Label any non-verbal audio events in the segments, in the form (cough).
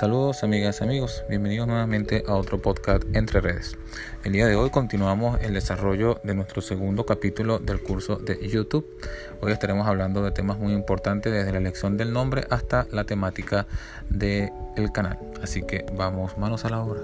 Saludos amigas y amigos, bienvenidos nuevamente a otro podcast entre redes. El día de hoy continuamos el desarrollo de nuestro segundo capítulo del curso de YouTube. Hoy estaremos hablando de temas muy importantes desde la elección del nombre hasta la temática del canal. Así que vamos manos a la obra.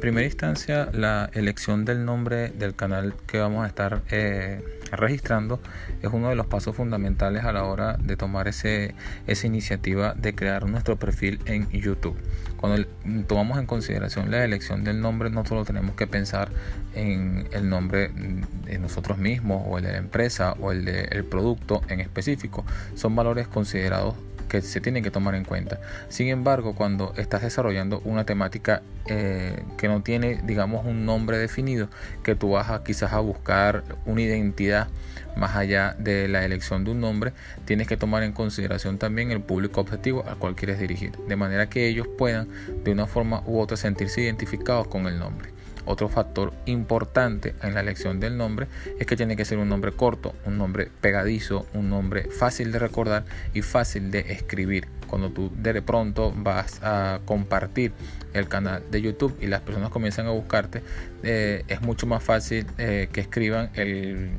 Primera instancia, la elección del nombre del canal que vamos a estar eh, registrando es uno de los pasos fundamentales a la hora de tomar ese, esa iniciativa de crear nuestro perfil en YouTube. Cuando tomamos en consideración la elección del nombre, no solo tenemos que pensar en el nombre de nosotros mismos o el de la empresa o el del producto en específico. Son valores considerados que se tienen que tomar en cuenta. Sin embargo, cuando estás desarrollando una temática eh, que no tiene, digamos, un nombre definido, que tú vas a quizás a buscar una identidad más allá de la elección de un nombre, tienes que tomar en consideración también el público objetivo al cual quieres dirigir, de manera que ellos puedan de una forma u otra sentirse identificados con el nombre. Otro factor importante en la elección del nombre es que tiene que ser un nombre corto, un nombre pegadizo, un nombre fácil de recordar y fácil de escribir. Cuando tú de pronto vas a compartir el canal de YouTube y las personas comienzan a buscarte, eh, es mucho más fácil eh, que escriban el,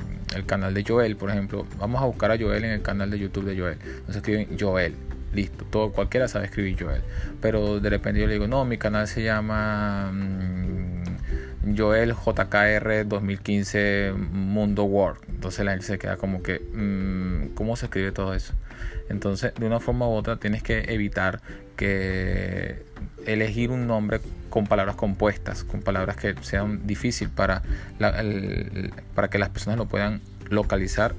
canal de Joel, por ejemplo. Vamos a buscar a Joel en el canal de YouTube de Joel. Entonces escriben Joel listo, todo cualquiera sabe escribir Joel, pero de repente yo le digo, no, mi canal se llama mm, Joel JKR 2015 Mundo World. Entonces la gente se queda como que, mm, ¿cómo se escribe todo eso? Entonces, de una forma u otra, tienes que evitar que elegir un nombre con palabras compuestas, con palabras que sean difíciles para, para que las personas lo puedan localizar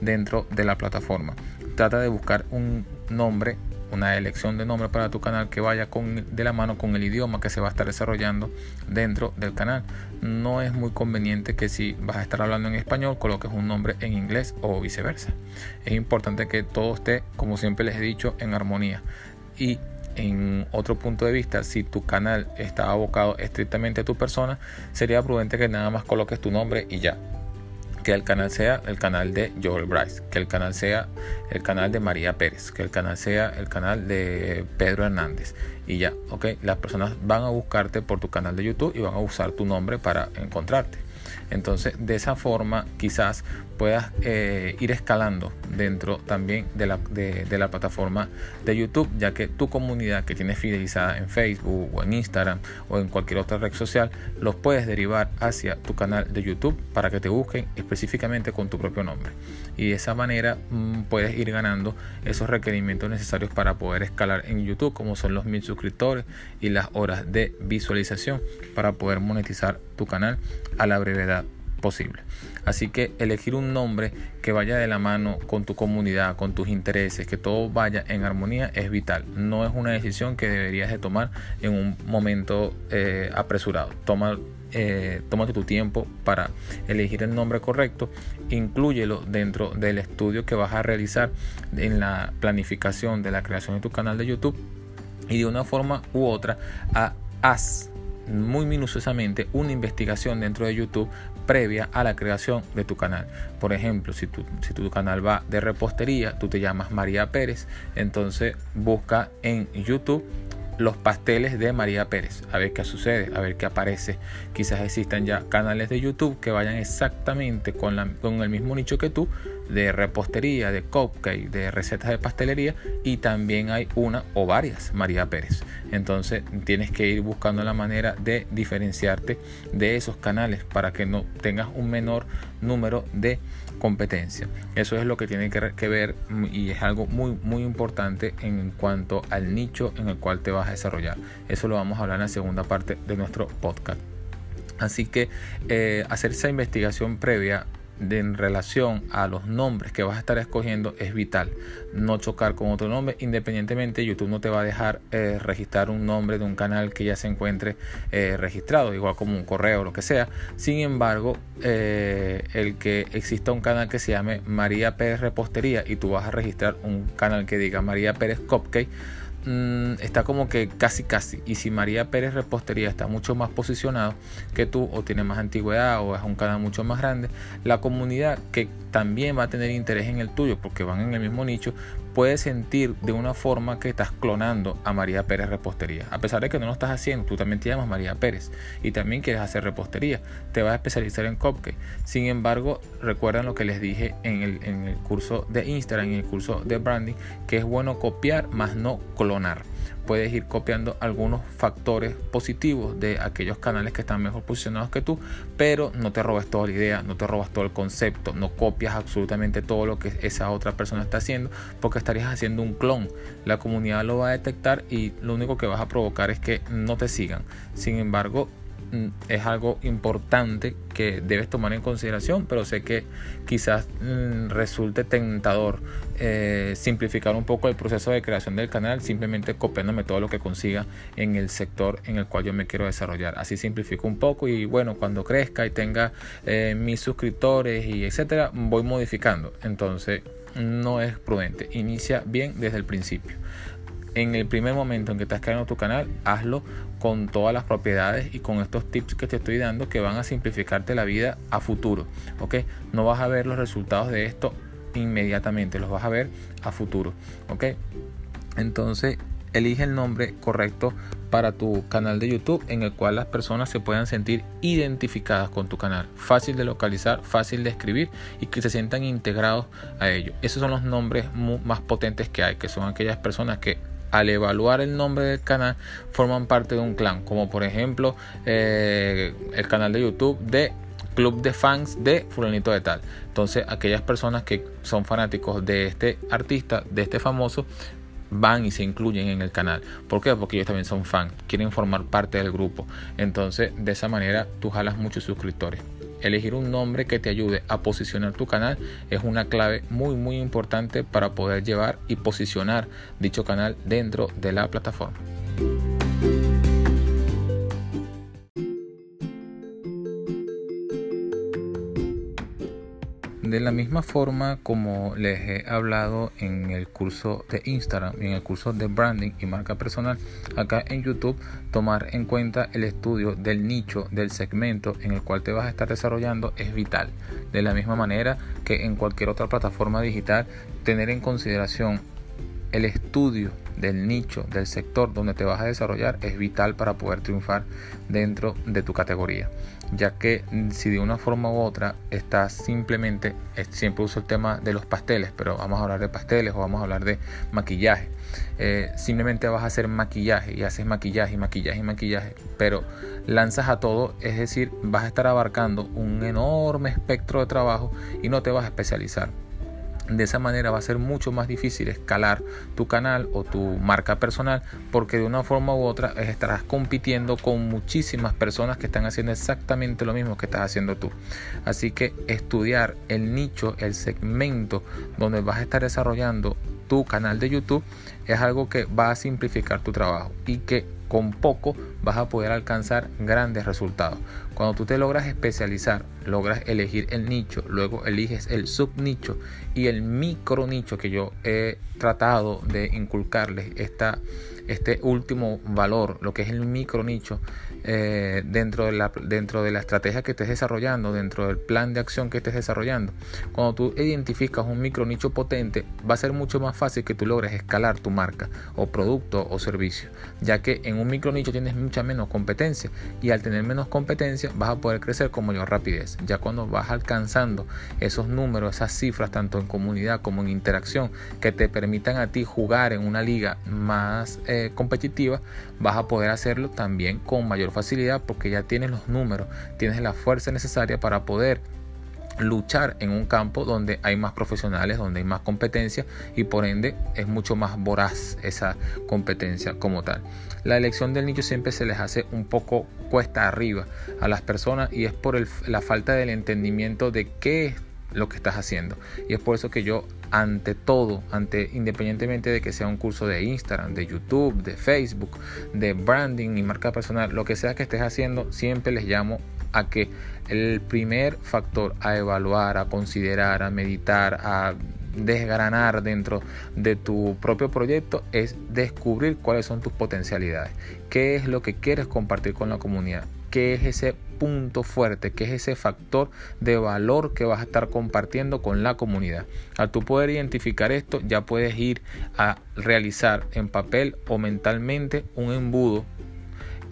dentro de la plataforma. Trata de buscar un nombre una elección de nombre para tu canal que vaya con, de la mano con el idioma que se va a estar desarrollando dentro del canal. No es muy conveniente que si vas a estar hablando en español coloques un nombre en inglés o viceversa. Es importante que todo esté, como siempre les he dicho, en armonía. Y en otro punto de vista, si tu canal está abocado estrictamente a tu persona, sería prudente que nada más coloques tu nombre y ya que el canal sea el canal de Joel Bryce, que el canal sea el canal de María Pérez, que el canal sea el canal de Pedro Hernández. Y ya, ok, las personas van a buscarte por tu canal de YouTube y van a usar tu nombre para encontrarte. Entonces, de esa forma, quizás puedas eh, ir escalando dentro también de la, de, la, plataforma de YouTube, ya que tu comunidad que tienes fidelizada en Facebook o en Instagram o en cualquier otra red social, los puedes derivar hacia tu canal de YouTube para que te busquen específicamente con tu propio nombre. Y de esa manera mm, puedes ir ganando esos requerimientos necesarios para poder escalar en YouTube, como son los mil suscriptores y las horas de visualización para poder monetizar tu canal a la brevedad posible. Así que elegir un nombre que vaya de la mano con tu comunidad, con tus intereses, que todo vaya en armonía es vital. No es una decisión que deberías de tomar en un momento eh, apresurado. Toma eh, tómate tu tiempo para elegir el nombre correcto, inclúyelo dentro del estudio que vas a realizar en la planificación de la creación de tu canal de YouTube y de una forma u otra haz muy minuciosamente una investigación dentro de YouTube previa a la creación de tu canal. Por ejemplo, si tu, si tu canal va de repostería, tú te llamas María Pérez, entonces busca en YouTube los pasteles de María Pérez, a ver qué sucede, a ver qué aparece. Quizás existan ya canales de YouTube que vayan exactamente con, la, con el mismo nicho que tú, de repostería, de cupcake, de recetas de pastelería, y también hay una o varias María Pérez. Entonces tienes que ir buscando la manera de diferenciarte de esos canales para que no tengas un menor número de competencia. Eso es lo que tiene que, ver y es algo muy muy importante en cuanto al nicho en el cual te vas a desarrollar. Eso lo vamos a hablar en la segunda parte de nuestro podcast. Así que eh, hacer esa investigación previa en relación a los nombres que vas a estar escogiendo es vital. No chocar con otro nombre, independientemente YouTube no te va a dejar eh, registrar un nombre de un canal que ya se encuentre eh, registrado, igual como un correo o lo que sea. Sin embargo, eh, el que exista un canal que se llame María Pérez Repostería y tú vas a registrar un canal que diga María Pérez Cupcake, mm, está como que casi casi. Y si María Pérez Repostería está mucho más posicionado que tú o tiene más antigüedad o es un canal mucho más grande, la comunidad que también va a tener interés en el tuyo porque van en el mismo nicho, puede sentir de una forma que estás clonando a María Pérez Repostería. A pesar de que no lo estás haciendo, tú también te llamas María Pérez y también quieres hacer repostería, te vas a especializar en cupcake. Sin embargo, recuerdan lo que les dije en el, en el curso de Instagram, en el curso de branding, que es bueno copiar más no clonar puedes ir copiando algunos factores positivos de aquellos canales que están mejor posicionados que tú, pero no te robes toda la idea, no te robas todo el concepto, no copias absolutamente todo lo que esa otra persona está haciendo, porque estarías haciendo un clon. La comunidad lo va a detectar y lo único que vas a provocar es que no te sigan. Sin embargo, es algo importante que debes tomar en consideración, pero sé que quizás mm, resulte tentador eh, simplificar un poco el proceso de creación del canal simplemente copiándome todo lo que consiga en el sector en el cual yo me quiero desarrollar. Así simplifico un poco y bueno, cuando crezca y tenga eh, mis suscriptores y etcétera, voy modificando. Entonces no es prudente. Inicia bien desde el principio en el primer momento en que estás creando tu canal, hazlo con todas las propiedades y con estos tips que te estoy dando que van a simplificarte la vida a futuro. ¿ok? No vas a ver los resultados de esto inmediatamente, los vas a ver a futuro. ¿ok? Entonces, elige el nombre correcto para tu canal de YouTube en el cual las personas se puedan sentir identificadas con tu canal. Fácil de localizar, fácil de escribir y que se sientan integrados a ello. Esos son los nombres más potentes que hay, que son aquellas personas que al evaluar el nombre del canal forman parte de un clan, como por ejemplo eh, el canal de YouTube de club de fans de fulanito de tal. Entonces aquellas personas que son fanáticos de este artista, de este famoso, van y se incluyen en el canal. ¿Por qué? Porque ellos también son fans, quieren formar parte del grupo. Entonces de esa manera tú jalas muchos suscriptores elegir un nombre que te ayude a posicionar tu canal es una clave muy muy importante para poder llevar y posicionar dicho canal dentro de la plataforma. De la misma forma como les he hablado en el curso de Instagram y en el curso de branding y marca personal, acá en YouTube tomar en cuenta el estudio del nicho, del segmento en el cual te vas a estar desarrollando es vital. De la misma manera que en cualquier otra plataforma digital, tener en consideración el estudio del nicho, del sector donde te vas a desarrollar es vital para poder triunfar dentro de tu categoría. Ya que si de una forma u otra estás simplemente, siempre uso el tema de los pasteles, pero vamos a hablar de pasteles o vamos a hablar de maquillaje. Eh, simplemente vas a hacer maquillaje y haces maquillaje maquillaje y maquillaje, pero lanzas a todo, es decir, vas a estar abarcando un enorme espectro de trabajo y no te vas a especializar. De esa manera va a ser mucho más difícil escalar tu canal o tu marca personal porque de una forma u otra estarás compitiendo con muchísimas personas que están haciendo exactamente lo mismo que estás haciendo tú. Así que estudiar el nicho, el segmento donde vas a estar desarrollando tu canal de YouTube es algo que va a simplificar tu trabajo y que con poco vas a poder alcanzar grandes resultados. Cuando tú te logras especializar, logras elegir el nicho, luego eliges el subnicho y el micro nicho que yo he tratado de inculcarles esta, este último valor, lo que es el micro nicho, eh, dentro, de la, dentro de la estrategia que estés desarrollando, dentro del plan de acción que estés desarrollando. Cuando tú identificas un micro nicho potente, va a ser mucho más fácil que tú logres escalar tu marca o producto o servicio, ya que en un micro nicho tienes mucha menos competencia y al tener menos competencia vas a poder crecer con mayor rapidez. Ya cuando vas alcanzando esos números, esas cifras, tanto en comunidad como en interacción, que te permitan a ti jugar en una liga más eh, competitiva, vas a poder hacerlo también con mayor facilidad porque ya tienes los números, tienes la fuerza necesaria para poder luchar en un campo donde hay más profesionales, donde hay más competencia y por ende es mucho más voraz esa competencia como tal. La elección del nicho siempre se les hace un poco cuesta arriba a las personas y es por la falta del entendimiento de qué es lo que estás haciendo. Y es por eso que yo ante todo, ante independientemente de que sea un curso de Instagram, de YouTube, de Facebook, de branding y marca personal, lo que sea que estés haciendo, siempre les llamo a que el primer factor a evaluar, a considerar, a meditar, a desgranar dentro de tu propio proyecto es descubrir cuáles son tus potencialidades, qué es lo que quieres compartir con la comunidad, qué es ese punto fuerte, qué es ese factor de valor que vas a estar compartiendo con la comunidad. Al tú poder identificar esto, ya puedes ir a realizar en papel o mentalmente un embudo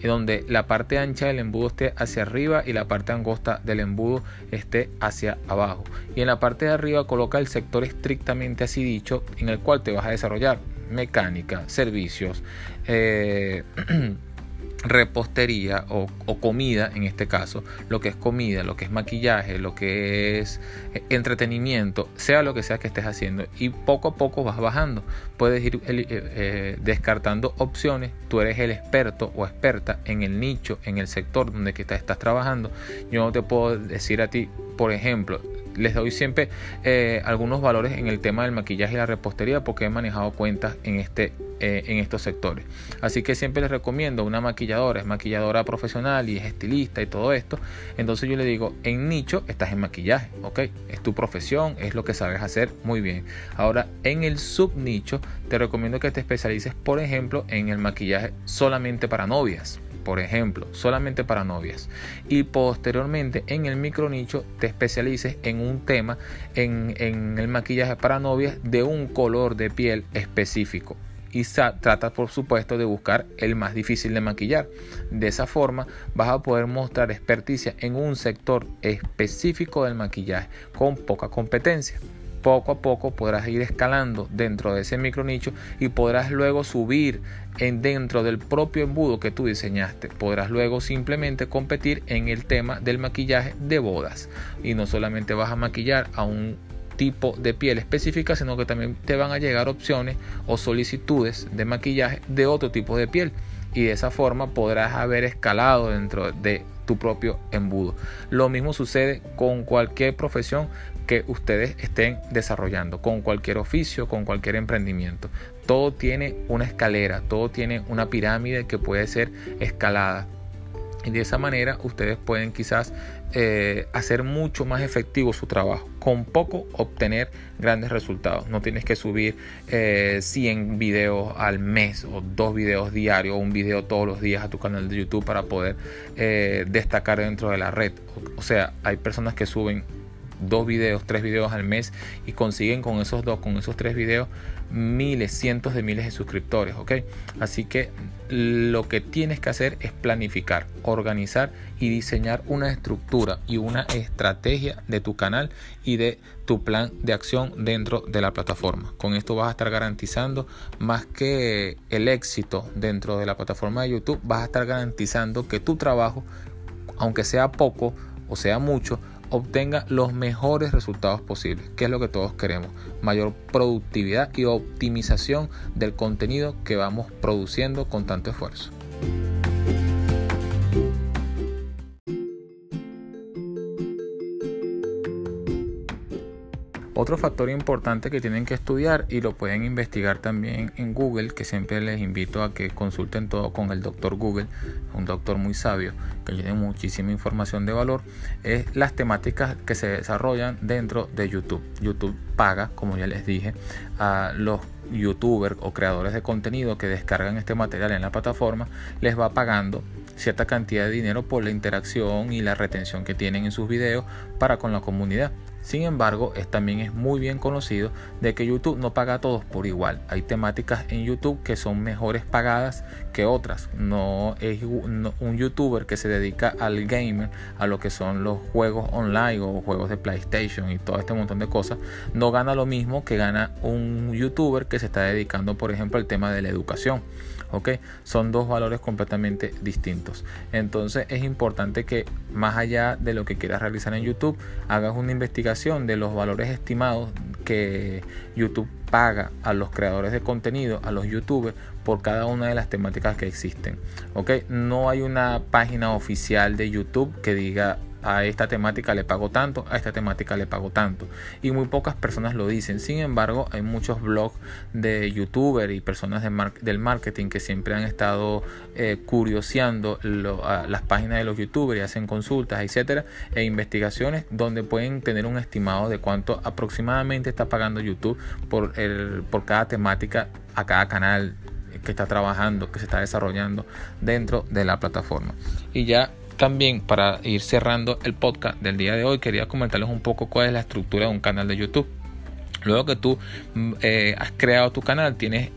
donde la parte ancha del embudo esté hacia arriba y la parte angosta del embudo esté hacia abajo. Y en la parte de arriba coloca el sector estrictamente así dicho en el cual te vas a desarrollar mecánica, servicios, eh, (clears throat) repostería o, comida en este caso, lo que es comida, lo que es maquillaje, lo que es eh, entretenimiento, sea lo que sea que estés haciendo y poco a poco vas bajando. Puedes ir eh, eh, descartando opciones, tú eres el experto o experta en el nicho, en el sector donde que estás trabajando. Yo no te puedo decir a ti, por ejemplo, les doy siempre algunos valores en el tema del maquillaje y la repostería porque he manejado cuentas en este eh, en estos sectores. Así que siempre les recomiendo una maquilladora, es maquilladora profesional y es estilista y todo esto. Entonces yo le digo, en nicho estás en maquillaje, ¿ok? Es tu profesión, es lo que sabes hacer muy bien. Ahora, en el subnicho te recomiendo que te especialices, por ejemplo, en el maquillaje solamente para novias por ejemplo, solamente para novias. Y posteriormente en el micro nicho te especialices en un tema, en, en el maquillaje para novias de un color de piel específico y trata por supuesto de buscar el más difícil de maquillar. De esa forma vas a poder mostrar experticia en un sector específico del maquillaje con poca competencia. Poco a poco podrás ir escalando dentro de ese micro nicho y podrás luego subir en dentro del propio embudo que tú diseñaste. Podrás luego simplemente competir en el tema del maquillaje de bodas. Y no solamente vas a maquillar a un tipo de piel específica, sino que también te van a llegar opciones o solicitudes de maquillaje de otro tipo de piel. Y de esa forma podrás haber escalado dentro de tu propio embudo. Lo mismo sucede con cualquier profesión que ustedes estén desarrollando, con cualquier oficio, con cualquier emprendimiento. Todo tiene una escalera, todo tiene una pirámide que puede ser escalada. Y de esa manera ustedes pueden quizás eh, hacer mucho más efectivo su trabajo. Con poco obtener grandes resultados. No tienes que subir 100 eh, videos al mes o dos videos diarios o un video todos los días a tu canal de YouTube para poder eh, destacar dentro de la red. O sea, hay personas que suben dos videos, tres videos al mes y consiguen con esos dos, con esos tres videos, miles, cientos de miles de suscriptores, ¿ok? Así que lo que tienes que hacer es planificar, organizar y diseñar una estructura y una estrategia de tu canal y de tu plan de acción dentro de la plataforma. Con esto vas a estar garantizando más que el éxito dentro de la plataforma de YouTube, vas a estar garantizando que tu trabajo, aunque sea poco o sea mucho, obtenga los mejores resultados posibles, que es lo que todos queremos, mayor productividad y optimización del contenido que vamos produciendo con tanto esfuerzo. Otro factor importante que tienen que estudiar y lo pueden investigar también en Google, que siempre les invito a que consulten todo con el doctor Google, un doctor muy sabio que tiene muchísima información de valor, es las temáticas que se desarrollan dentro de YouTube. YouTube paga, como ya les dije, a los youtubers o creadores de contenido que descargan este material en la plataforma, les va pagando cierta cantidad de dinero por la interacción y la retención que tienen en sus videos para con la comunidad. Sin embargo, también es muy bien conocido de que YouTube no paga a todos por igual. Hay temáticas en YouTube que son mejores pagadas que otras. No es un youtuber que se dedica al gamer, a lo que son los juegos online o juegos de PlayStation y todo este montón de cosas, no gana lo mismo que gana un youtuber que se está dedicando, por ejemplo, al tema de la educación. ¿Ok? Son dos valores completamente distintos. Entonces es importante que más allá de lo que quieras realizar en YouTube, hagas una investigación de los valores estimados que YouTube paga a los creadores de contenido, a los youtubers, por cada una de las temáticas que existen. ¿ok? No hay una página oficial de YouTube que diga a esta temática le pago tanto, a esta temática le pago tanto. Y muy pocas personas lo dicen. Sin embargo, hay muchos blogs de youtubers y personas del marketing que siempre han estado eh, curioseando las páginas de los youtubers y hacen consultas, etcétera, e investigaciones donde pueden tener un estimado de cuánto aproximadamente está pagando YouTube por, el, por cada temática a cada canal que está trabajando, que se está desarrollando dentro de la plataforma. Y ya también para ir cerrando el podcast del día de hoy, quería comentarles un poco cuál es la estructura de un canal de YouTube. Luego que tú mm, eh, has creado tu canal, tienes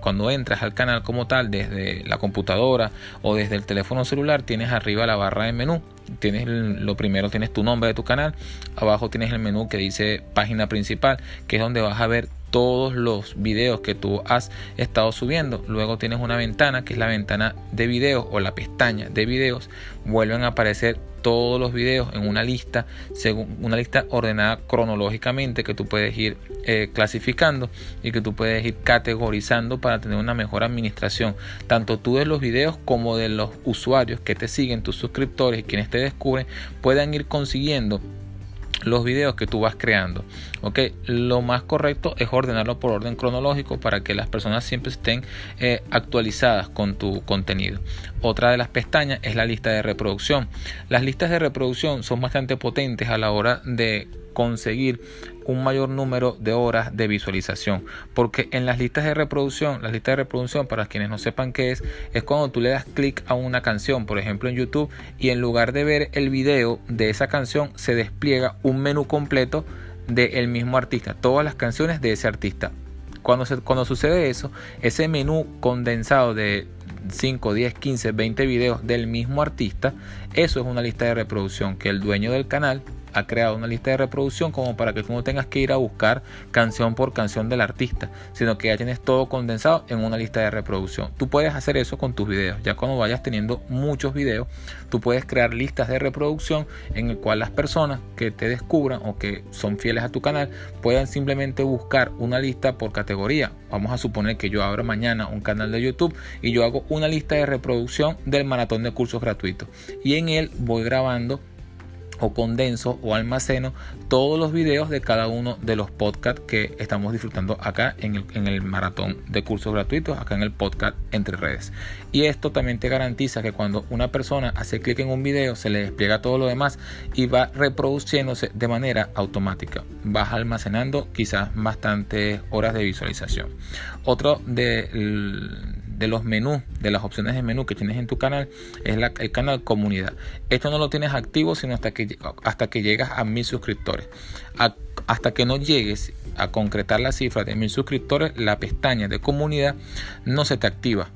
cuando entras al canal como tal desde la computadora o desde el teléfono celular tienes arriba la barra de menú tienes lo primero tienes tu nombre de tu canal abajo tienes el menú que dice página principal que es donde vas a ver todos los videos que tú has estado subiendo. Luego tienes una ventana que es la ventana de videos o la pestaña de videos. Vuelven a aparecer todos los videos en una lista, según una lista ordenada cronológicamente que tú puedes ir eh, clasificando y que tú puedes ir categorizando para tener una mejor administración, tanto tú de los videos como de los usuarios que te siguen, tus suscriptores y quienes te descubren, puedan ir consiguiendo los videos que tú vas creando. Ok, lo más correcto es ordenarlo por orden cronológico para que las personas siempre estén eh, actualizadas con tu contenido. Otra de las pestañas es la lista de reproducción. Las listas de reproducción son bastante potentes a la hora de conseguir un mayor número de horas de visualización. Porque en las listas de reproducción las listas de reproducción para quienes no sepan qué es es cuando tú le das clic a una canción por ejemplo en YouTube y en lugar de ver el video de esa canción se despliega un menú completo del mismo artista todas las canciones de ese artista. Cuando, se, cuando sucede eso ese menú condensado de 5, 10, 15, 20 videos del mismo artista, eso es una lista de reproducción que el dueño del canal ha creado una lista de reproducción como para que tú no tengas que ir a buscar canción por canción del artista, sino que ya tienes todo condensado en una lista de reproducción. Tú puedes hacer eso con tus videos. Ya cuando vayas teniendo muchos videos, tú puedes crear listas de reproducción en el cual las personas que te descubran o que son fieles a tu canal puedan simplemente buscar una lista por categoría. Vamos a suponer que yo abro mañana un canal de YouTube y yo hago una lista de reproducción del maratón de cursos gratuitos y en él voy grabando o condenso o almaceno todos los videos de cada uno de los podcasts que estamos disfrutando acá en el, en el, maratón de cursos gratuitos, acá en el podcast Entre Redes. Y esto también te garantiza que cuando una persona hace clic en un video se le despliega todo lo demás y va reproduciéndose de manera automática. Vas almacenando quizás bastantes horas de visualización. Otro de de los menús, de las opciones de menú que tienes en tu canal, es el canal comunidad. Esto no lo tienes activo sino hasta que, hasta que llegas a mil suscriptores. hasta que no llegues a concretar la cifra de mil suscriptores, la pestaña de comunidad no se te activa.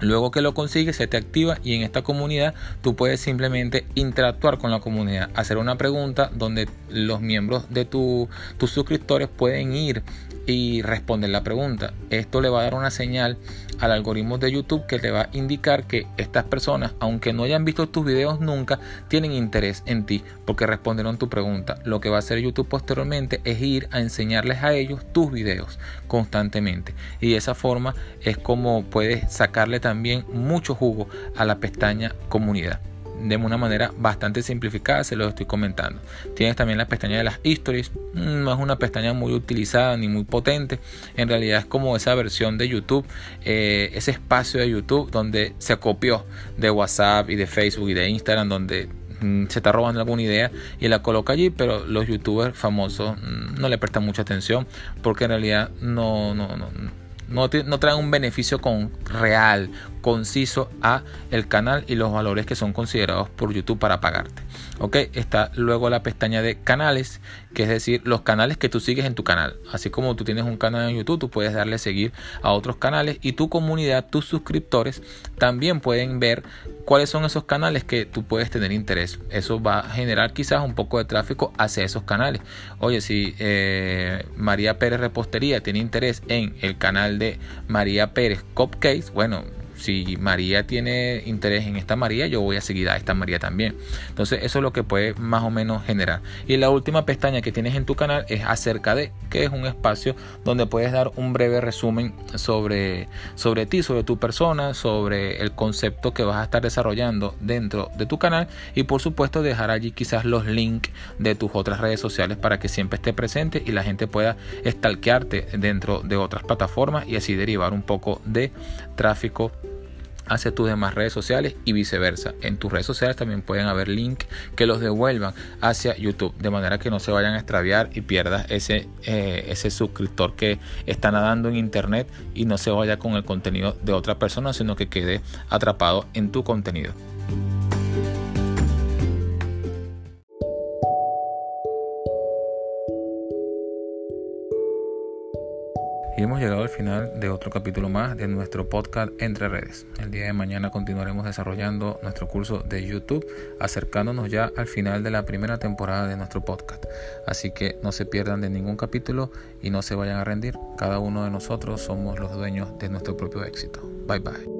Luego que lo consigues, se te activa y en esta comunidad tú puedes simplemente interactuar con la comunidad, hacer una pregunta donde los miembros de tus suscriptores pueden ir y responder la pregunta. Esto le va a dar una señal al algoritmo de YouTube que te va a indicar que estas personas, aunque no hayan visto tus videos nunca, tienen interés en ti porque respondieron tu pregunta. Lo que va a hacer YouTube posteriormente es ir a enseñarles a ellos tus videos constantemente. Y de esa forma es como puedes sacarle también mucho jugo a la pestaña comunidad de una manera bastante simplificada, se lo estoy comentando. Tienes también la pestaña de las histories, mm, no es una pestaña muy utilizada ni muy potente, en realidad es como esa versión de YouTube, eh, ese espacio de YouTube donde se copió de WhatsApp y de Facebook y de Instagram, donde mm, se está robando alguna idea y la coloca allí, pero los youtubers famosos mm, no le prestan mucha atención porque en realidad no, no, no no, traen un beneficio con, real, conciso a el canal y los valores que son considerados por YouTube para pagarte. Ok, está luego la pestaña de canales, que es decir, los canales que tú sigues en tu canal. Así como tú tienes un canal en YouTube, tú puedes darle seguir a otros canales y tu comunidad, tus suscriptores, también pueden ver cuáles son esos canales que tú puedes tener interés. Eso va a generar quizás un poco de tráfico hacia esos canales. Oye, si eh, María Pérez Repostería tiene interés en el canal de María Pérez Cupcakes, bueno, si María tiene interés en esta María, yo voy a seguir a esta María también. Entonces eso es lo que puede más o menos generar. Y la última pestaña que tienes en tu canal es acerca de, que es un espacio donde puedes dar un breve resumen sobre, sobre ti, sobre tu persona, sobre el concepto que vas a estar desarrollando dentro de tu canal y por supuesto dejar allí quizás los links de tus otras redes sociales para que siempre esté presente y la gente pueda stalkearte dentro de otras plataformas y así derivar un poco de tráfico hacia tus demás redes sociales y viceversa. En tus redes sociales también pueden haber links que los devuelvan hacia YouTube, de manera que no se vayan a extraviar y pierdas ese, eh, ese suscriptor que está nadando en internet y no se vaya con el contenido de otra persona, sino que quede atrapado en tu contenido. Final de otro capítulo más de nuestro podcast Entre Redes. El día de mañana continuaremos desarrollando nuestro curso de YouTube, acercándonos ya al final de la primera temporada de nuestro podcast. Así que no se pierdan de ningún capítulo y no se vayan a rendir. Cada uno de nosotros somos los dueños de nuestro propio éxito. Bye bye.